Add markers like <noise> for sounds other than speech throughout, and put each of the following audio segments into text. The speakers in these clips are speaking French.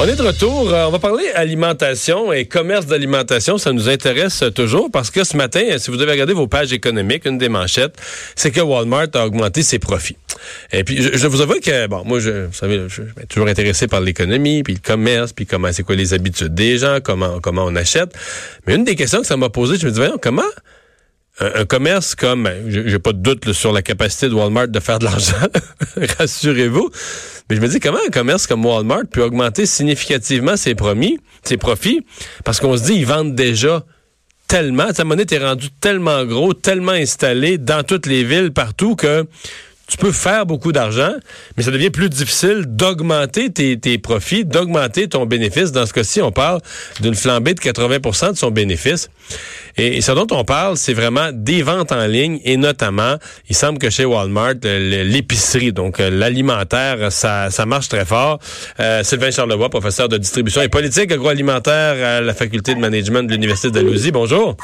On est de retour. Euh, on va parler alimentation et commerce d'alimentation. Ça nous intéresse toujours parce que ce matin, si vous avez regardé vos pages économiques, une des manchettes, c'est que Walmart a augmenté ses profits. Et puis, je, vous avoue que, bon, moi, je, vous savez, je, suis toujours intéressé par l'économie, puis le commerce, puis comment, c'est quoi les habitudes des gens, comment, comment on achète. Mais une des questions que ça m'a posé, je me dis, voyons, comment un, commerce comme, ben, j'ai pas de doute sur la capacité de Walmart de faire de l'argent, <laughs> rassurez-vous. Mais je me dis comment un commerce comme Walmart peut augmenter significativement ses promis, ses profits, parce qu'on se dit ils vendent déjà tellement, sa monnaie est rendue tellement gros, tellement installée dans toutes les villes partout que tu peux faire beaucoup d'argent, mais ça devient plus difficile d'augmenter tes, profits, d'augmenter ton bénéfice. Dans ce cas-ci, on parle d'une flambée de 80% de son bénéfice. Et, ce dont on parle, c'est vraiment des ventes en ligne et notamment, il semble que chez Walmart, l'épicerie, donc euh, l'alimentaire, ça, ça marche très fort. Euh, Sylvain Charlevoix, professeur de distribution et politique agroalimentaire à la faculté de management de l'Université de Dalhousie. Bonjour.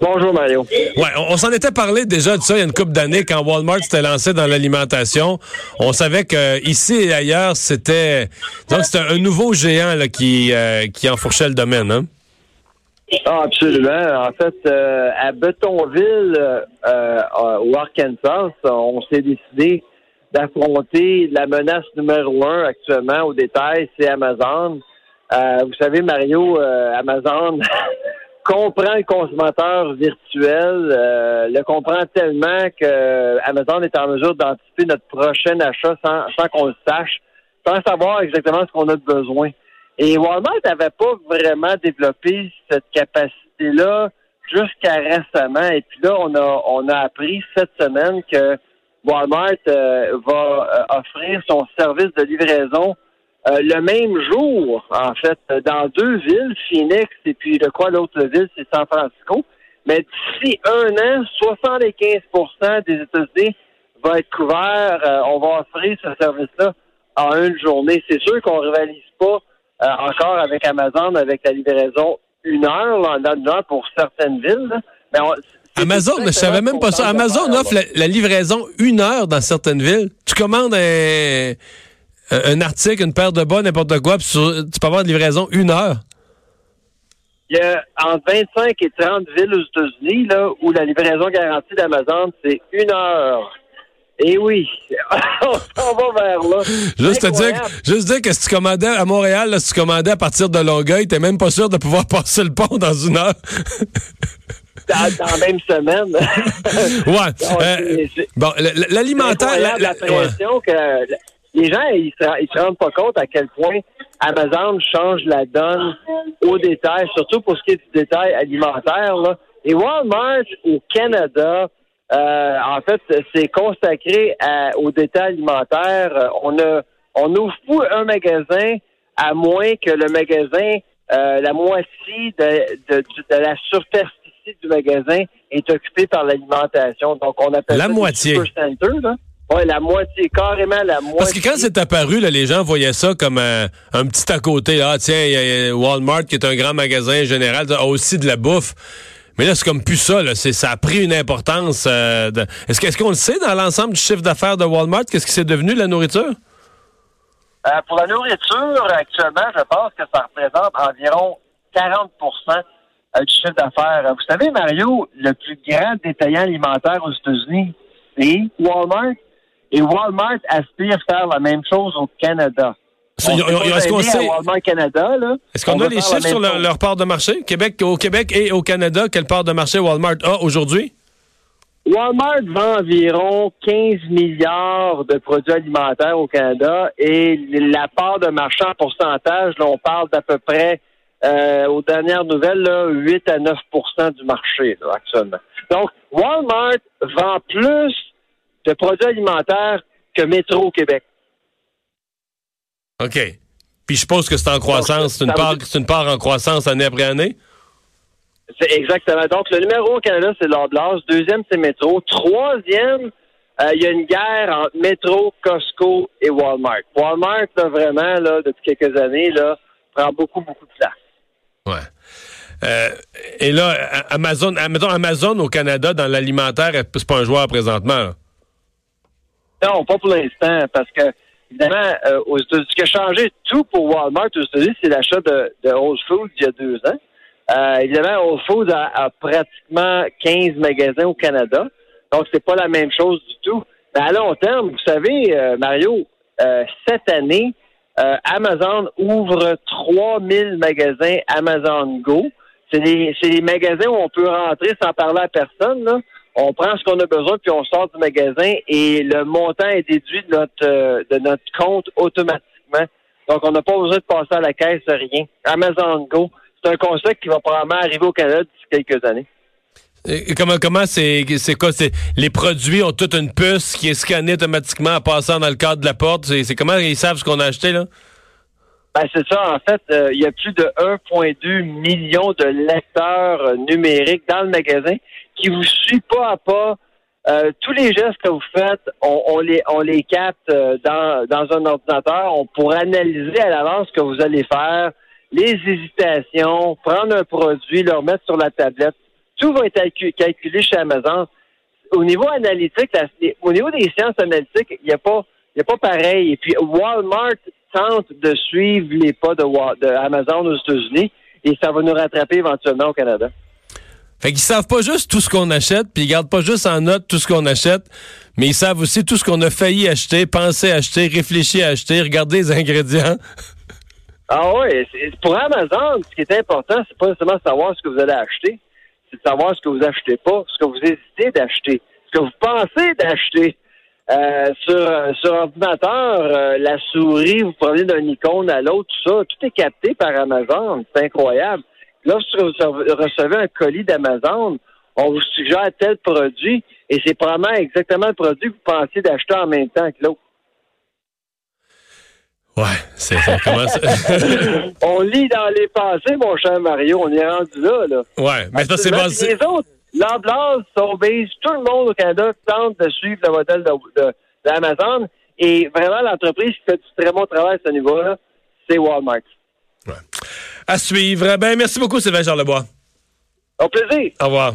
Bonjour Mario. Ouais, on, s'en était parlé déjà de ça il y a une couple d'années quand Walmart s'était lancé dans l'alimentation. On savait que ici et ailleurs c'était donc c'était un nouveau géant là, qui euh, qui enfourchait le domaine. Hein? Ah, absolument. En fait, euh, à Betonville, euh, au Arkansas, on s'est décidé d'affronter la menace numéro un actuellement au détail, c'est Amazon. vous savez, Mario, Amazon <laughs> comprend le consommateur virtuel, euh, le comprend tellement que Amazon est en mesure d'anticiper notre prochain achat sans, sans qu'on le sache, sans savoir exactement ce qu'on a de besoin. Et Walmart n'avait pas vraiment développé cette capacité-là jusqu'à récemment. Et puis là, on a, on a appris cette semaine que Walmart euh, va euh, offrir son service de livraison euh, le même jour, en fait, dans deux villes, Phoenix et puis de quoi l'autre ville, c'est San Francisco. Mais d'ici un an, 75% des États-Unis vont être couverts. Euh, on va offrir ce service-là en une journée. C'est sûr qu'on ne rivalise pas euh, encore avec Amazon, avec la livraison une heure, là, une heure pour certaines villes. Mais Amazon, je savais même pas ça. Amazon offre la, la, livraison une heure dans certaines villes. Tu commandes un, un article, une paire de bas, n'importe quoi, puis tu peux avoir de livraison une heure. Il y a entre 25 et 30 villes aux États-Unis là, où la livraison garantie d'Amazon, c'est une heure. Et oui, <laughs> on va vers là. Juste dire, juste dire que si tu commandais à Montréal, si tu commandais à partir de Longueuil, t'es même pas sûr de pouvoir <laughs> passer le pont dans une heure. dans, la même semaine. <laughs> ouais. Euh, bon, l'alimentaire. La, la, pression que les gens, ils se, se rendent pas compte à quel point Amazon change la donne au détail, surtout pour ce qui est du détail alimentaire. Et Walmart au Canada, euh, en fait, c'est consacré au détail alimentaire. On a, on ouvre pas un magasin à moins que le magasin, euh, la moitié de, de, la superficie du magasin est occupée par l'alimentation. Donc, on appelle la ça moitié. Super là. Oui, la moitié, carrément la moitié. Parce que quand c'est apparu, là, les gens voyaient ça comme un, petit à côté. Ah, tiens, il y a Walmart, qui est un grand magasin général, a aussi de la bouffe. Mais là, c'est comme plus ça. Là. ça a pris une importance. Euh, est-ce, est qu'on le sait dans l'ensemble du chiffre d'affaires de Walmart? Qu'est-ce qui c'est devenu, la nourriture? Euh, pour la nourriture, actuellement, je pense que ça représente environ 40% euh, du chiffre d'affaires. Vous savez, Mario, le plus grand détaillant alimentaire aux États-Unis, c'est Walmart. Et Walmart aspire à faire la même chose au Canada. Est-ce qu'on sait Walmart Canada là? Est-ce qu'on a les chiffres sur leur, part de marché? Québec, au Québec et au Canada, quelle part de marché Walmart a aujourd'hui? Walmart vend environ 15 milliards de produits alimentaires au Canada et la part de marché en pourcentage, là, on parle d'à peu près, euh, aux dernières nouvelles, là, 8 à 9% du marché actuellement. Donc, Walmart vend plus de produits alimentaires que Métro Québec. OK. Puis je suppose que c'est en croissance. C'est une, part, une part en croissance année après année? C'est exactement. Donc, le numéro au Canada, c'est Loblaws. Deuxième, c'est Métro. Troisième, euh, il y a une guerre entre Métro, Costco et Walmart. Walmart, là, vraiment, là, depuis quelques années, là, prend beaucoup, beaucoup de place. Ouais. Euh, et là, Amazon, Amazon au Canada, dans l'alimentaire, c'est pas un joueur présentement. Non, pas pour l'instant, parce que Évidemment, euh, aux États-Unis, ce qui a changé tout pour Walmart aux États-Unis, c'est l'achat de, de Whole Foods il y a deux ans. Euh, évidemment, Whole Foods a, pratiquement 15 magasins au Canada. Donc, c'est pas la même chose du tout. Mais à long terme, vous savez, euh, Mario, euh, cette année, Amazon ouvre 3000 magasins Amazon Go. C'est des, des, magasins où on peut rentrer sans parler à personne. Là. On prend ce qu'on a besoin, puis on sort du magasin et le montant est déduit de notre, de notre compte automatiquement. Donc, on n'a pas besoin de passer à la caisse, rien. Amazon Go, c'est un concept qui va probablement arriver au Canada d'ici quelques années. Et comment comment c'est c'est quoi? C'est les produits ont toute une puce qui est scannée automatiquement en passant dans le cadre de la porte c'est comment ils savent ce qu'on a acheté là? Ben, c'est ça en fait euh, il y a plus de 1.2 millions de lecteurs euh, numériques dans le magasin qui vous suivent pas à pas euh, tous les gestes que vous faites, on, les on les capte dans, dans un ordinateur. On pourrait analyser à l'avance ce que vous allez faire, les hésitations, prendre un produit, le remettre sur la tablette. Tout va être calculé chez Amazon. Au niveau analytique, au niveau des sciences analytiques, il n'y a pas, il a pas pareil. Et puis Walmart tente de suivre les pas de, de Amazon aux États-Unis et ça va nous rattraper éventuellement au Canada. Fait qu'ils savent pas juste tout ce qu'on achète, puis ils gardent pas juste en note tout ce qu'on achète, mais ils savent aussi tout ce qu'on a failli acheter, penser acheter, réfléchir à acheter, regarder les ingrédients. <laughs> Ah oui, pour Amazon, ce qui est important, c'est pas seulement savoir ce que vous allez acheter, c'est de savoir ce que vous achetez pas, ce que vous hésitez d'acheter, ce que vous pensez d'acheter. Euh, sur, sur ordinateur, euh, la souris, vous prenez d'un icône à l'autre, tout ça, tout est capté par Amazon. C'est incroyable. Lorsque vous recevez un colis d'Amazon, on vous suggère tel produit et c'est probablement exactement le produit que vous pensez d'acheter en même temps que l'autre. Ouais, c'est ça <laughs> on lit dans les passés, mon cher Mario. On est rendu là, là. Ouais, mais ça, c'est basé. Les autres, l'Amblase, Sobeys, tout le monde au Canada tente de suivre le modèle d'Amazon. Et vraiment, l'entreprise qui fait du très bon travail à ce niveau-là, c'est Walmart. À suivre. Ben, merci beaucoup, Sylvain Charlebois. Au plaisir. Au revoir.